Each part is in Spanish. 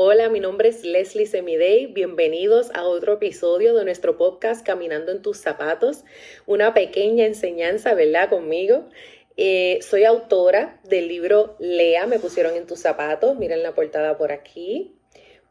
Hola, mi nombre es Leslie Semidey. Bienvenidos a otro episodio de nuestro podcast Caminando en tus zapatos. Una pequeña enseñanza, ¿verdad? Conmigo. Eh, soy autora del libro Lea, me pusieron en tus zapatos. Miren la portada por aquí.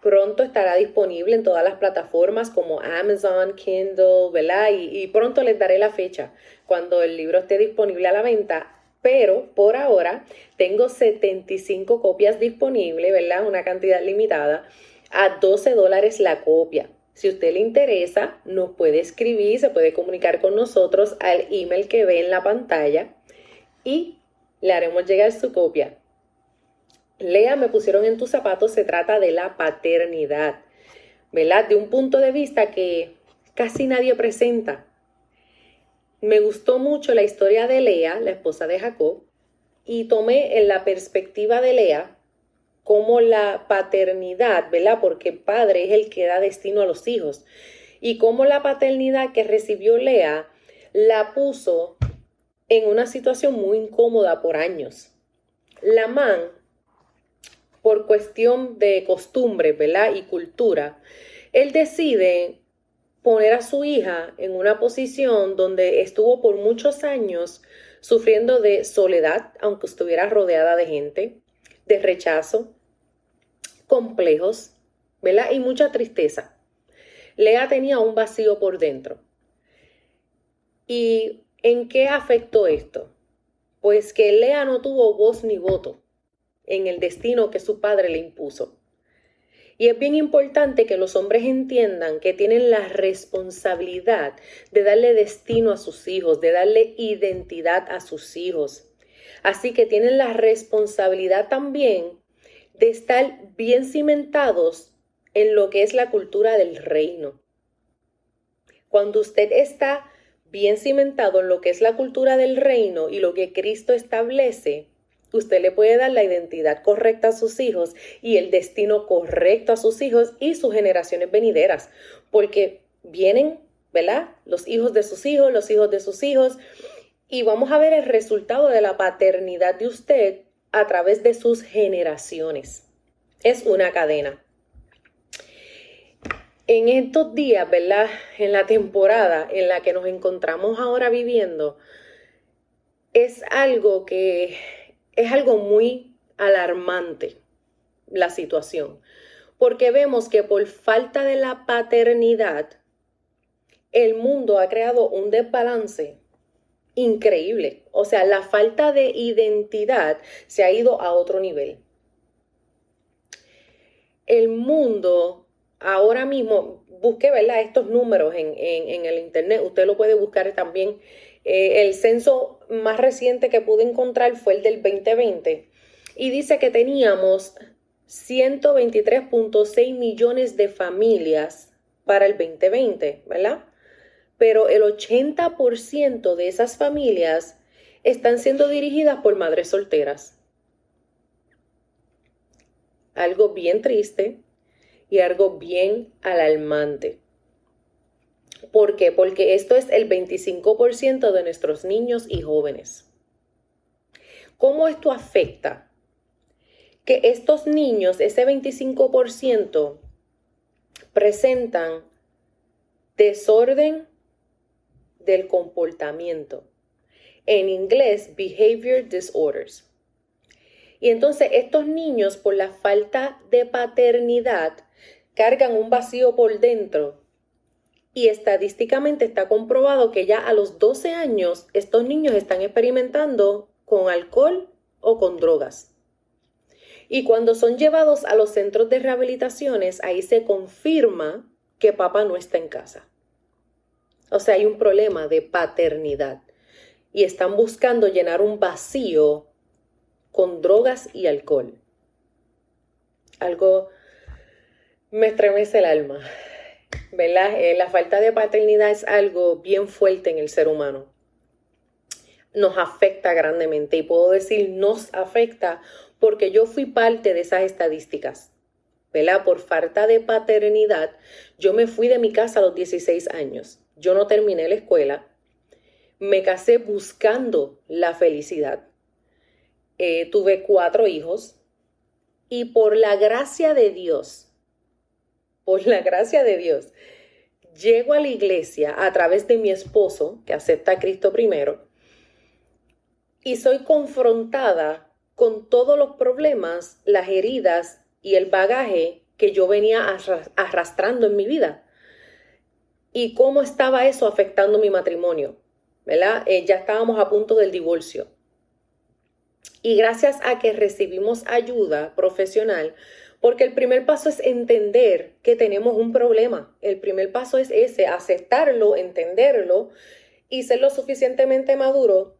Pronto estará disponible en todas las plataformas como Amazon, Kindle, ¿verdad? Y pronto les daré la fecha cuando el libro esté disponible a la venta pero por ahora tengo 75 copias disponibles, ¿verdad? Una cantidad limitada, a 12 dólares la copia. Si usted le interesa, nos puede escribir, se puede comunicar con nosotros al email que ve en la pantalla y le haremos llegar su copia. Lea, me pusieron en tus zapatos, se trata de la paternidad, ¿verdad? De un punto de vista que casi nadie presenta me gustó mucho la historia de Lea, la esposa de Jacob, y tomé en la perspectiva de Lea como la paternidad, ¿verdad? Porque padre es el que da destino a los hijos. Y como la paternidad que recibió Lea la puso en una situación muy incómoda por años. La man, por cuestión de costumbre, ¿verdad? Y cultura, él decide poner a su hija en una posición donde estuvo por muchos años sufriendo de soledad, aunque estuviera rodeada de gente, de rechazo, complejos, ¿verdad? Y mucha tristeza. Lea tenía un vacío por dentro. ¿Y en qué afectó esto? Pues que Lea no tuvo voz ni voto en el destino que su padre le impuso. Y es bien importante que los hombres entiendan que tienen la responsabilidad de darle destino a sus hijos, de darle identidad a sus hijos. Así que tienen la responsabilidad también de estar bien cimentados en lo que es la cultura del reino. Cuando usted está bien cimentado en lo que es la cultura del reino y lo que Cristo establece, Usted le puede dar la identidad correcta a sus hijos y el destino correcto a sus hijos y sus generaciones venideras, porque vienen, ¿verdad? Los hijos de sus hijos, los hijos de sus hijos, y vamos a ver el resultado de la paternidad de usted a través de sus generaciones. Es una cadena. En estos días, ¿verdad? En la temporada en la que nos encontramos ahora viviendo, es algo que es algo muy alarmante la situación, porque vemos que por falta de la paternidad, el mundo ha creado un desbalance increíble. O sea, la falta de identidad se ha ido a otro nivel. El mundo ahora mismo, busque ¿verdad? estos números en, en el Internet, usted lo puede buscar también eh, el censo más reciente que pude encontrar fue el del 2020 y dice que teníamos 123.6 millones de familias para el 2020, ¿verdad? Pero el 80% de esas familias están siendo dirigidas por madres solteras. Algo bien triste y algo bien alarmante. ¿Por qué? Porque esto es el 25% de nuestros niños y jóvenes. ¿Cómo esto afecta? Que estos niños, ese 25%, presentan desorden del comportamiento. En inglés, behavior disorders. Y entonces estos niños, por la falta de paternidad, cargan un vacío por dentro y estadísticamente está comprobado que ya a los 12 años estos niños están experimentando con alcohol o con drogas. Y cuando son llevados a los centros de rehabilitaciones, ahí se confirma que papá no está en casa. O sea, hay un problema de paternidad. Y están buscando llenar un vacío con drogas y alcohol. Algo me estremece el alma. ¿Verdad? Eh, la falta de paternidad es algo bien fuerte en el ser humano. Nos afecta grandemente y puedo decir nos afecta porque yo fui parte de esas estadísticas. ¿verdad? Por falta de paternidad, yo me fui de mi casa a los 16 años. Yo no terminé la escuela. Me casé buscando la felicidad. Eh, tuve cuatro hijos. Y por la gracia de Dios, por la gracia de Dios, llego a la iglesia a través de mi esposo, que acepta a Cristo primero, y soy confrontada con todos los problemas, las heridas y el bagaje que yo venía arrastrando en mi vida. Y cómo estaba eso afectando mi matrimonio, ¿verdad? Eh, ya estábamos a punto del divorcio. Y gracias a que recibimos ayuda profesional, porque el primer paso es entender que tenemos un problema. El primer paso es ese, aceptarlo, entenderlo y ser lo suficientemente maduro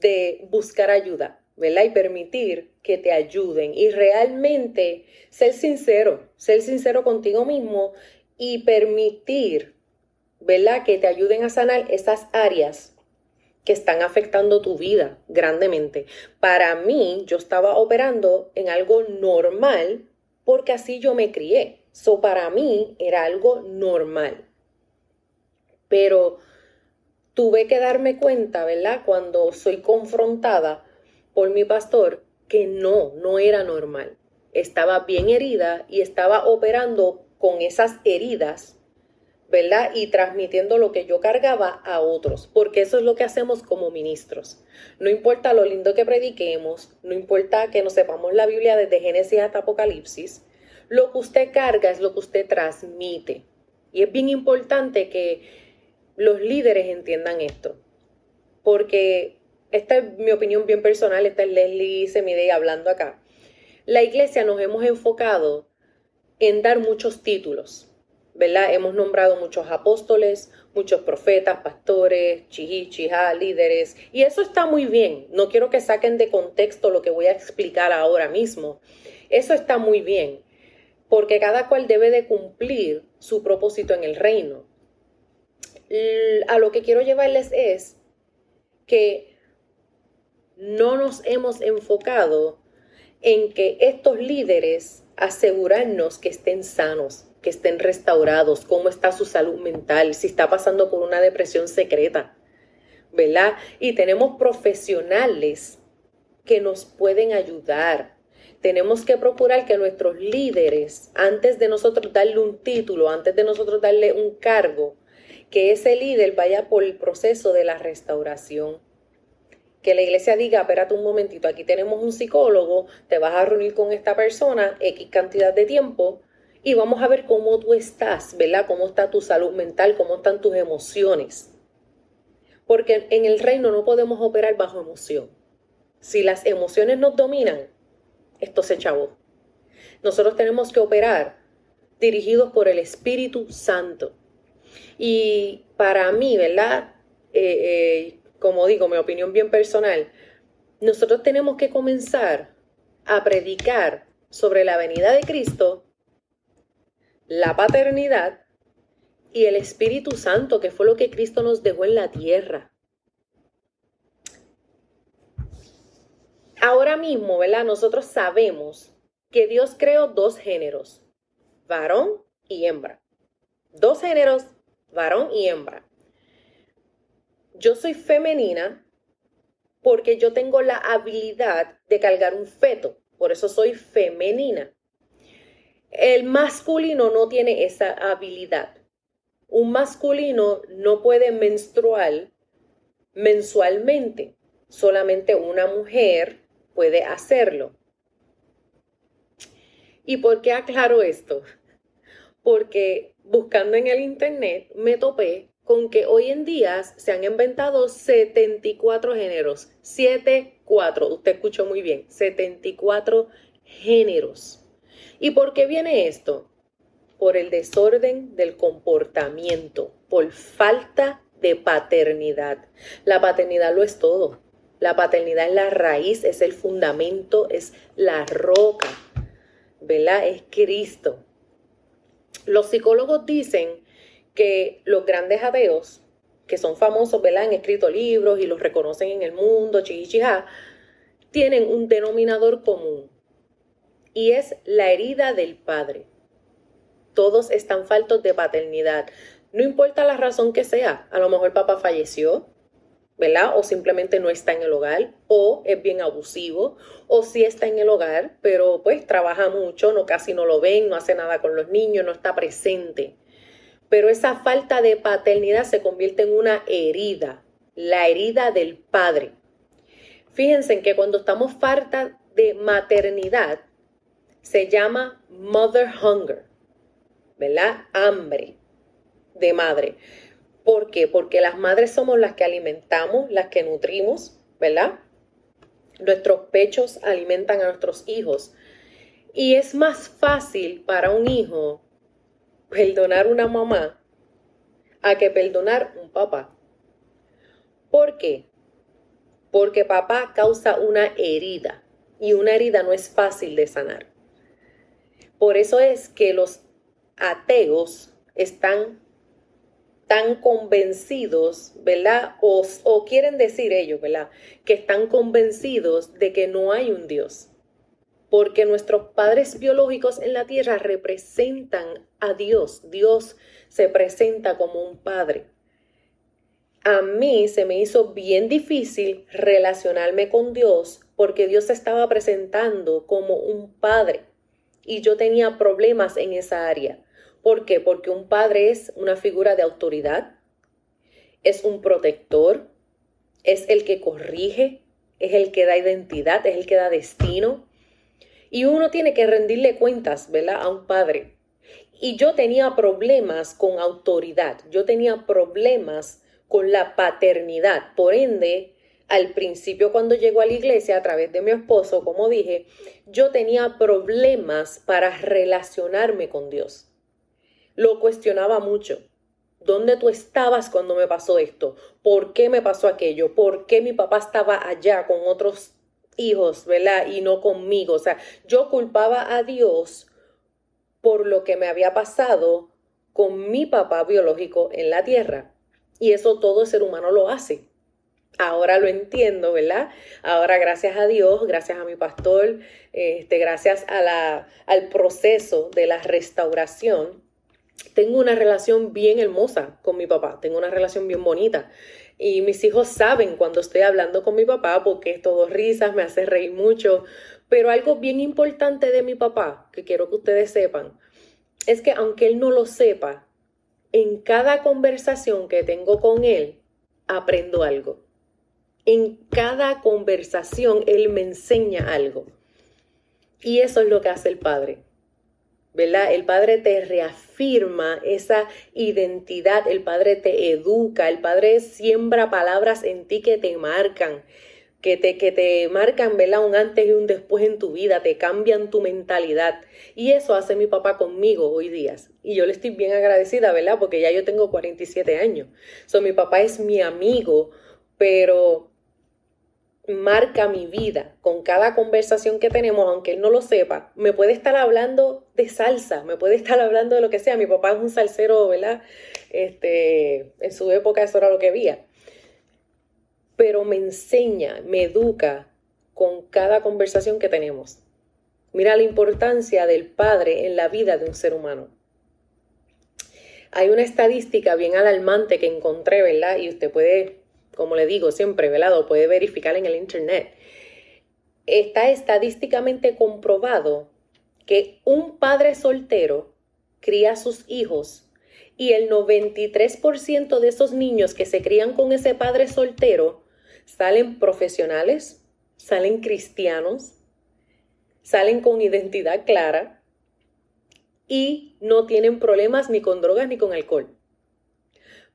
de buscar ayuda, ¿verdad? Y permitir que te ayuden y realmente ser sincero, ser sincero contigo mismo y permitir, ¿verdad? Que te ayuden a sanar esas áreas que están afectando tu vida grandemente. Para mí, yo estaba operando en algo normal porque así yo me crié. So, para mí era algo normal. Pero tuve que darme cuenta, ¿verdad? Cuando soy confrontada por mi pastor, que no, no era normal. Estaba bien herida y estaba operando con esas heridas Y transmitiendo lo que yo cargaba a otros, porque eso es lo que hacemos como ministros. No importa lo lindo que prediquemos, no importa que nos sepamos la Biblia desde Génesis hasta Apocalipsis, lo que usted carga es lo que usted transmite. Y es bien importante que los líderes entiendan esto, porque esta es mi opinión bien personal, esta es Leslie Semidey hablando acá. La iglesia nos hemos enfocado en dar muchos títulos, ¿verdad? Hemos nombrado muchos apóstoles, muchos profetas, pastores, chihi, líderes, y eso está muy bien. No quiero que saquen de contexto lo que voy a explicar ahora mismo. Eso está muy bien, porque cada cual debe de cumplir su propósito en el reino. A lo que quiero llevarles es que no nos hemos enfocado en que estos líderes asegurarnos que estén sanos, que estén restaurados, cómo está su salud mental, si está pasando por una depresión secreta, ¿verdad? Y tenemos profesionales que nos pueden ayudar. Tenemos que procurar que nuestros líderes, antes de nosotros darle un título, antes de nosotros darle un cargo, que ese líder vaya por el proceso de la restauración. Que la iglesia diga, espérate un momentito, aquí tenemos un psicólogo, te vas a reunir con esta persona X cantidad de tiempo y vamos a ver cómo tú estás, ¿verdad? Cómo está tu salud mental, cómo están tus emociones. Porque en el reino no podemos operar bajo emoción. Si las emociones nos dominan, esto se chavó. Nosotros tenemos que operar dirigidos por el Espíritu Santo. Y para mí, ¿verdad? Eh, eh, como digo, mi opinión bien personal, nosotros tenemos que comenzar a predicar sobre la venida de Cristo la paternidad y el Espíritu Santo, que fue lo que Cristo nos dejó en la tierra. Ahora mismo, ¿verdad? Nosotros sabemos que Dios creó dos géneros, varón y hembra. Dos géneros, varón y hembra. Yo soy femenina porque yo tengo la habilidad de cargar un feto, por eso soy femenina. El masculino no tiene esa habilidad. Un masculino no puede menstruar mensualmente. Solamente una mujer puede hacerlo. ¿Y por qué aclaro esto? Porque buscando en el internet me topé con que hoy en día se han inventado 74 géneros. 74, usted escuchó muy bien, 74 géneros. ¿Y por qué viene esto? Por el desorden del comportamiento, por falta de paternidad. La paternidad lo es todo. La paternidad es la raíz, es el fundamento, es la roca, ¿verdad? Es Cristo. Los psicólogos dicen que los grandes ateos, que son famosos, ¿verdad? Han escrito libros y los reconocen en el mundo, chichichija, tienen un denominador común y es la herida del padre. Todos están faltos de paternidad. No importa la razón que sea, a lo mejor papá falleció, ¿verdad? O simplemente no está en el hogar, o es bien abusivo, o sí está en el hogar, pero pues trabaja mucho, no casi no lo ven, no hace nada con los niños, no está presente. Pero esa falta de paternidad se convierte en una herida, la herida del padre. Fíjense en que cuando estamos falta de maternidad, se llama mother hunger, ¿verdad? Hambre de madre. ¿Por qué? Porque las madres somos las que alimentamos, las que nutrimos, ¿verdad? Nuestros pechos alimentan a nuestros hijos. Y es más fácil para un hijo perdonar una mamá a que perdonar un papá. ¿Por qué? Porque papá causa una herida y una herida no es fácil de sanar. Por eso es que los ateos están tan convencidos, ¿verdad? O, o, quieren decir ellos, ¿verdad? Que están convencidos de que no hay un Dios. Porque nuestros padres biológicos en la tierra representan a Dios. Dios se presenta como un padre. A mí se me hizo bien difícil relacionarme con Dios porque Dios se estaba presentando como un padre y yo tenía problemas en esa área. ¿Por qué? Porque un padre es una figura de autoridad, es un protector, es el que corrige, es el que da identidad, es el que da destino. Y uno tiene que rendirle cuentas, ¿verdad? A un padre. Y yo tenía problemas con autoridad, yo tenía problemas con la paternidad. Por ende, al principio cuando llegó a la iglesia a través de mi esposo, como dije, yo tenía problemas para relacionarme con Dios lo cuestionaba mucho. ¿Dónde tú estabas cuando me pasó esto? ¿Por qué me pasó aquello? ¿Por qué mi papá estaba allá con otros hijos, ¿verdad? Y no conmigo. O sea, yo culpaba a Dios por lo que me había pasado con mi papá biológico en la tierra. Y eso todo ser humano lo hace. Ahora lo entiendo, ¿verdad? Ahora gracias a Dios, gracias a mi pastor, este, gracias a la, al proceso de la restauración, tengo una relación bien hermosa con mi papá, tengo una relación bien bonita. Y mis hijos saben cuando estoy hablando con mi papá porque es todo risas, me hace reír mucho. Pero algo bien importante de mi papá, que quiero que ustedes sepan, es que aunque él no lo sepa, en cada conversación que tengo con él, aprendo algo. En cada conversación él me enseña algo. Y eso es lo que hace el padre. ¿verdad? El Padre te reafirma esa identidad, el Padre te educa, el Padre siembra palabras en ti que te marcan, que te, que te marcan, ¿verdad? Un antes y un después en tu vida, te cambian tu mentalidad. Y eso hace mi papá conmigo hoy día. Y yo le estoy bien agradecida, ¿verdad? Porque ya yo tengo 47 años. So, mi papá es mi amigo, pero marca mi vida con cada conversación que tenemos, aunque él no lo sepa. Me puede estar hablando de salsa, me puede estar hablando de lo que sea. Mi papá es un salsero, ¿verdad? Este, en su época eso era lo que había. Pero me enseña, me educa con cada conversación que tenemos. Mira la importancia del padre en la vida de un ser humano. Hay una estadística bien alarmante que encontré, ¿verdad? Y usted puede como le digo siempre, velado, puede verificar en el Internet. Está estadísticamente comprobado que un padre soltero cría a sus hijos y el 93% de esos niños que se crían con ese padre soltero salen profesionales, salen cristianos, salen con identidad clara y no tienen problemas ni con drogas ni con alcohol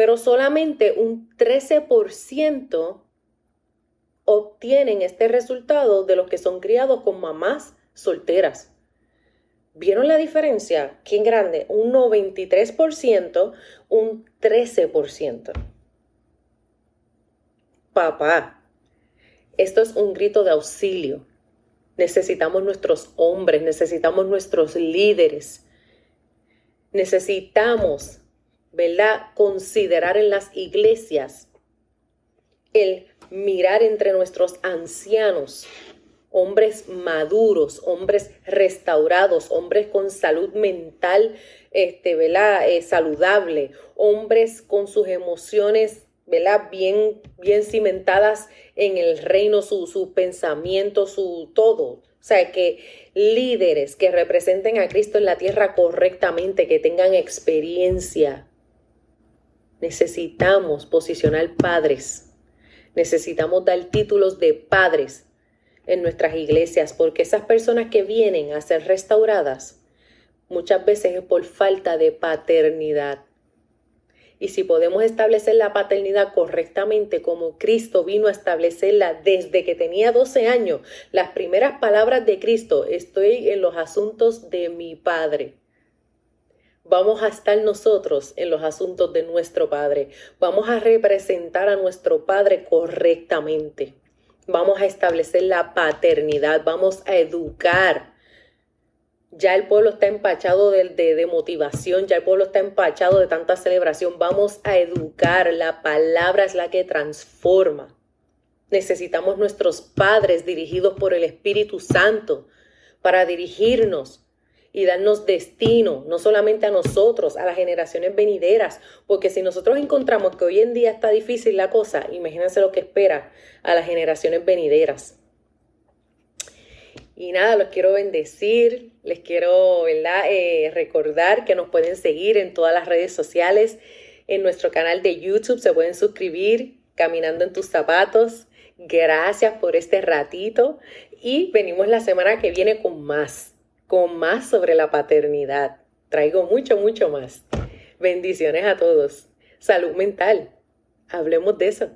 pero solamente un 13% obtienen este resultado de los que son criados con mamás solteras. ¿Vieron la diferencia? ¿Qué grande? Un 93%, un 13%. Papá, esto es un grito de auxilio. Necesitamos nuestros hombres, necesitamos nuestros líderes. Necesitamos ¿verdad? Considerar en las iglesias el mirar entre nuestros ancianos, hombres maduros, hombres restaurados, hombres con salud mental, este, ¿verdad? Eh, saludable, hombres con sus emociones, ¿verdad? Bien, bien cimentadas en el reino, sus su pensamiento, su todo. O sea, que líderes que representen a Cristo en la tierra correctamente, que tengan experiencia. Necesitamos posicionar padres. Necesitamos dar títulos de padres en nuestras iglesias, porque esas personas que vienen a ser restauradas muchas veces es por falta de paternidad. Y si podemos establecer la paternidad correctamente como Cristo vino a establecerla desde que tenía 12 años, las primeras palabras de Cristo, estoy en los asuntos de mi Padre. Vamos a estar nosotros en los asuntos de nuestro Padre. Vamos a representar a nuestro Padre correctamente. Vamos a establecer la paternidad. Vamos a educar ya el pueblo está empachado de, de, motivación, ya el pueblo está empachado de tanta celebración. Vamos a educar, la palabra es la que transforma. Necesitamos nuestros padres dirigidos por el Espíritu Santo para dirigirnos y darnos destino, no solamente a nosotros, a las generaciones venideras, porque si nosotros encontramos que hoy en día está difícil la cosa, imagínense lo que espera a las generaciones venideras. Y nada, los quiero bendecir, les quiero eh, recordar que nos pueden seguir en todas las redes sociales, en nuestro canal de YouTube se pueden suscribir, Caminando en tus zapatos. Gracias por este ratito y venimos la semana que viene con más, con más sobre la paternidad. Traigo mucho, mucho más. Bendiciones a todos. Salud mental. Hablemos de eso.